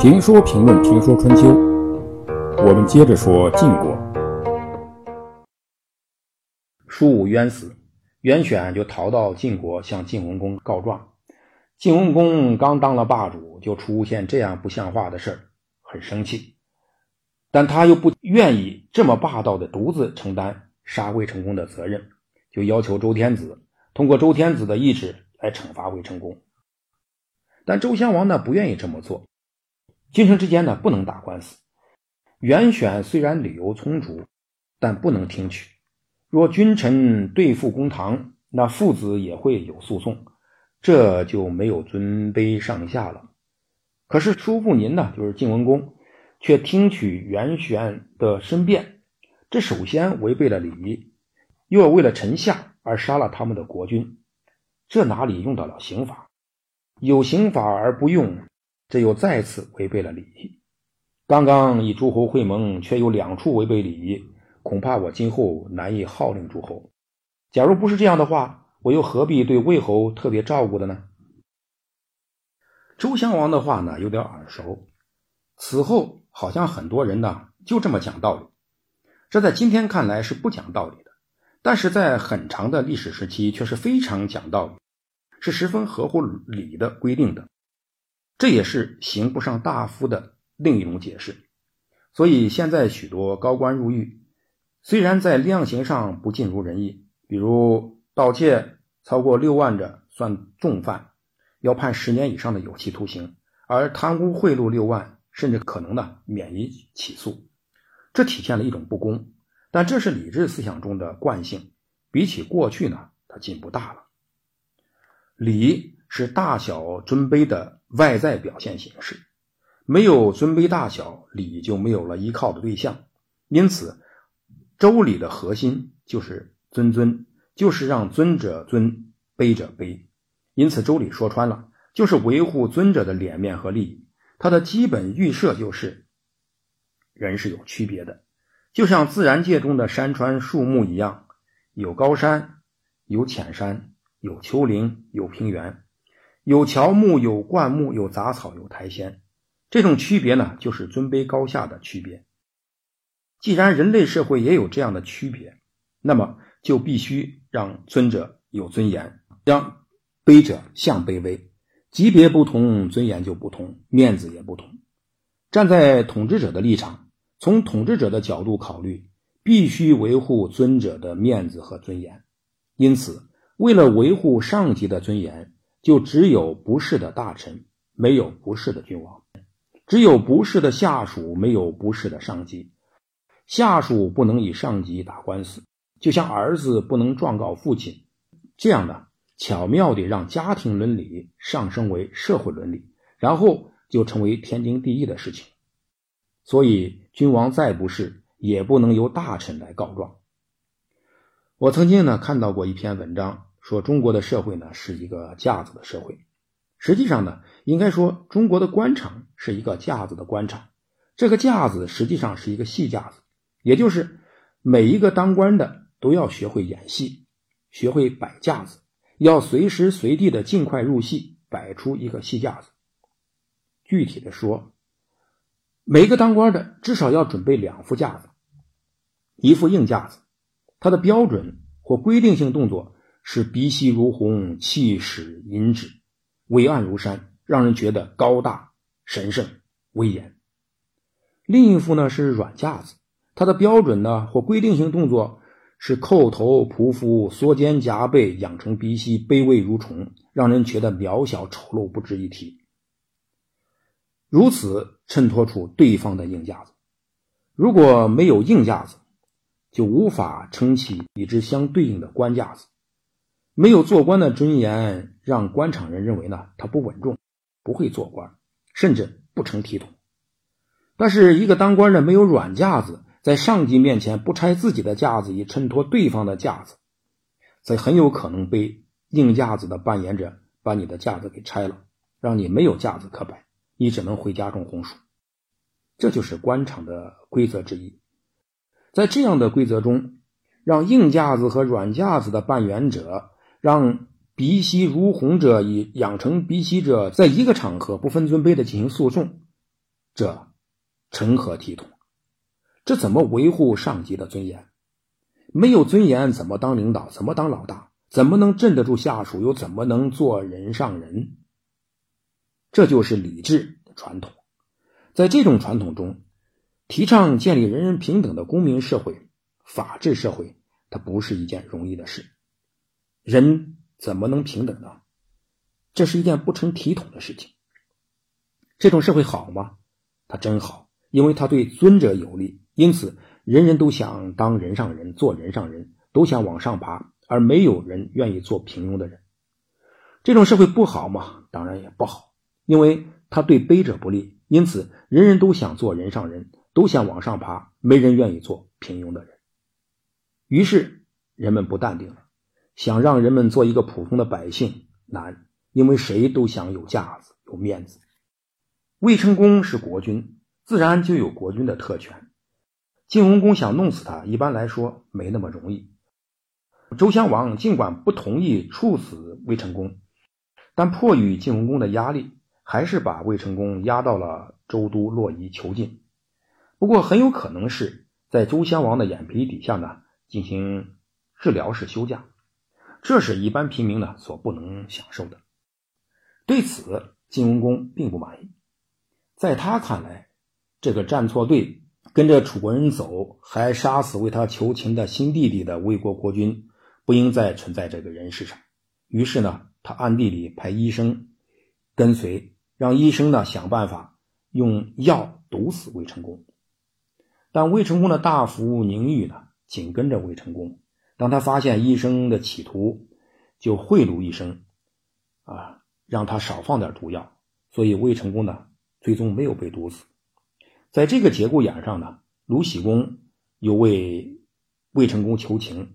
评说评论评说春秋，我们接着说晋国。叔武冤死，袁选就逃到晋国向晋文公告状。晋文公刚当了霸主，就出现这样不像话的事儿，很生气。但他又不愿意这么霸道的独自承担杀魏成功的责任，就要求周天子通过周天子的意志来惩罚魏成功。但周襄王呢不愿意这么做，君臣之间呢不能打官司。袁选虽然理由充足，但不能听取。若君臣对付公堂，那父子也会有诉讼。这就没有尊卑上下了。可是叔父您呢，就是晋文公，却听取袁玄的申辩，这首先违背了礼仪，又要为了臣下而杀了他们的国君，这哪里用得了刑法？有刑法而不用，这又再次违背了礼仪。刚刚以诸侯会盟，却有两处违背礼仪，恐怕我今后难以号令诸侯。假如不是这样的话。我又何必对魏侯特别照顾的呢？周襄王的话呢，有点耳熟。此后好像很多人呢就这么讲道理，这在今天看来是不讲道理的，但是在很长的历史时期却是非常讲道理，是十分合乎礼的规定的。这也是刑不上大夫的另一种解释。所以现在许多高官入狱，虽然在量刑上不尽如人意，比如。盗窃超过六万者算重犯，要判十年以上的有期徒刑；而贪污贿赂六万，甚至可能呢免于起诉。这体现了一种不公，但这是理智思想中的惯性。比起过去呢，它进步大了。礼是大小尊卑的外在表现形式，没有尊卑大小，礼就没有了依靠的对象。因此，周礼的核心就是尊尊。就是让尊者尊，卑者卑，因此周礼说穿了，就是维护尊者的脸面和利益。它的基本预设就是，人是有区别的，就像自然界中的山川树木一样，有高山，有浅山，有丘陵，有平原，有乔木，有灌木，有杂草，有苔藓。这种区别呢，就是尊卑高下的区别。既然人类社会也有这样的区别，那么。就必须让尊者有尊严，让卑者向卑微。级别不同，尊严就不同，面子也不同。站在统治者的立场，从统治者的角度考虑，必须维护尊者的面子和尊严。因此，为了维护上级的尊严，就只有不是的大臣，没有不是的君王；只有不是的下属，没有不是的上级。下属不能与上级打官司。就像儿子不能状告父亲，这样的巧妙地让家庭伦理上升为社会伦理，然后就成为天经地义的事情。所以，君王再不是，也不能由大臣来告状。我曾经呢看到过一篇文章，说中国的社会呢是一个架子的社会。实际上呢，应该说中国的官场是一个架子的官场。这个架子实际上是一个戏架子，也就是每一个当官的。都要学会演戏，学会摆架子，要随时随地的尽快入戏，摆出一个戏架子。具体的说，每一个当官的至少要准备两副架子，一副硬架子，它的标准或规定性动作是鼻息如虹，气势银指，伟岸如山，让人觉得高大神圣威严。另一副呢是软架子，它的标准呢或规定性动作。是叩头匍匐、缩肩夹背，养成鼻息，卑微如虫，让人觉得渺小丑陋，不值一提。如此衬托出对方的硬架子。如果没有硬架子，就无法撑起与之相对应的官架子。没有做官的尊严，让官场人认为呢，他不稳重，不会做官，甚至不成体统。但是一个当官的没有软架子。在上级面前不拆自己的架子，以衬托对方的架子，则很有可能被硬架子的扮演者把你的架子给拆了，让你没有架子可摆，你只能回家种红薯。这就是官场的规则之一。在这样的规则中，让硬架子和软架子的扮演者，让鼻息如虹者以养成鼻息者在一个场合不分尊卑的进行诉讼，这成何体统？这怎么维护上级的尊严？没有尊严，怎么当领导？怎么当老大？怎么能镇得住下属？又怎么能做人上人？这就是礼制传统。在这种传统中，提倡建立人人平等的公民社会、法治社会，它不是一件容易的事。人怎么能平等呢？这是一件不成体统的事情。这种社会好吗？它真好，因为它对尊者有利，因此人人都想当人上人，做人上人，都想往上爬，而没有人愿意做平庸的人。这种社会不好吗？当然也不好，因为它对卑者不利。因此，人人都想做人上人，都想往上爬，没人愿意做平庸的人。于是，人们不淡定了，想让人们做一个普通的百姓难，因为谁都想有架子、有面子。魏成功是国君，自然就有国君的特权。晋文公想弄死他，一般来说没那么容易。周襄王尽管不同意处死魏成功，但迫于晋文公的压力。还是把魏成功押到了周都洛邑囚禁，不过很有可能是在周襄王的眼皮底下呢进行治疗式休假，这是一般平民呢所不能享受的。对此，晋文公并不满意，在他看来，这个站错队跟着楚国人走，还杀死为他求情的新弟弟的魏国国君，不应再存在这个人世上。于是呢，他暗地里派医生跟随。让医生呢想办法用药毒死魏成功，但魏成功的大夫宁玉呢紧跟着魏成功。当他发现医生的企图，就贿赂医生，啊，让他少放点毒药。所以魏成功呢最终没有被毒死。在这个节骨眼上呢，卢喜公又为魏成功求情，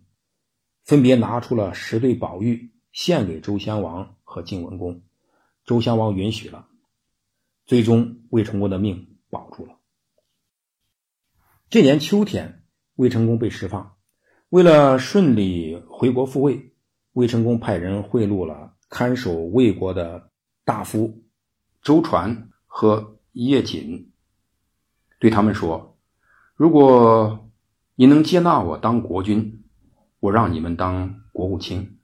分别拿出了十对宝玉献给周襄王和晋文公。周襄王允许了，最终魏成功的命保住了。这年秋天，魏成功被释放。为了顺利回国复位，魏成功派人贿赂了看守魏国的大夫周传和叶瑾，对他们说：“如果你能接纳我当国君，我让你们当国务卿。”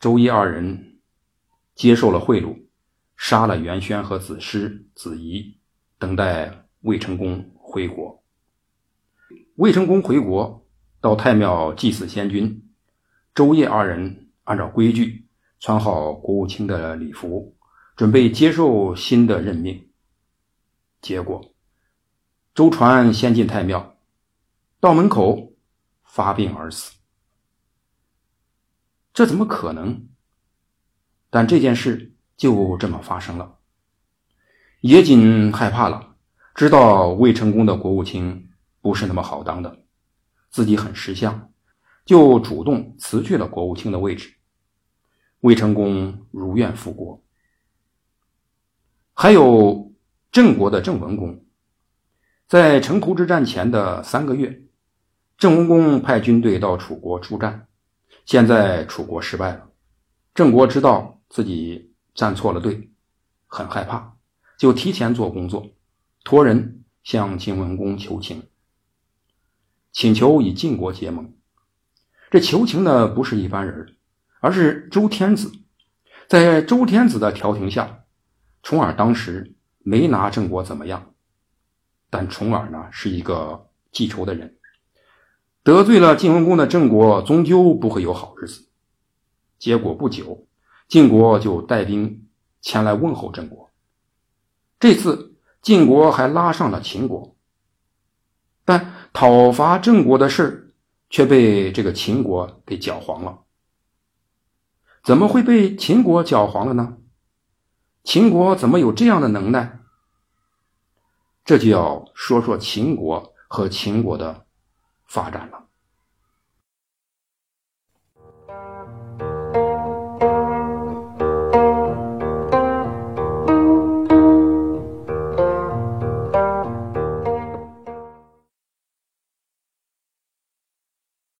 周叶二人。接受了贿赂，杀了袁轩和子师、子仪，等待魏成功回国。魏成功回国，到太庙祭祀先君。周夜二人按照规矩穿好国务卿的礼服，准备接受新的任命。结果，周传先进太庙，到门口发病而死。这怎么可能？但这件事就这么发生了。野锦害怕了，知道魏成功的国务卿不是那么好当的，自己很识相，就主动辞去了国务卿的位置。魏成功如愿复国。还有郑国的郑文公，在城濮之战前的三个月，郑文公派军队到楚国出战，现在楚国失败了，郑国知道。自己站错了队，很害怕，就提前做工作，托人向晋文公求情，请求与晋国结盟。这求情的不是一般人，而是周天子。在周天子的调停下，重耳当时没拿郑国怎么样，但重耳呢是一个记仇的人，得罪了晋文公的郑国，终究不会有好日子。结果不久。晋国就带兵前来问候郑国。这次晋国还拉上了秦国，但讨伐郑国的事却被这个秦国给搅黄了。怎么会被秦国搅黄了呢？秦国怎么有这样的能耐？这就要说说秦国和秦国的发展了。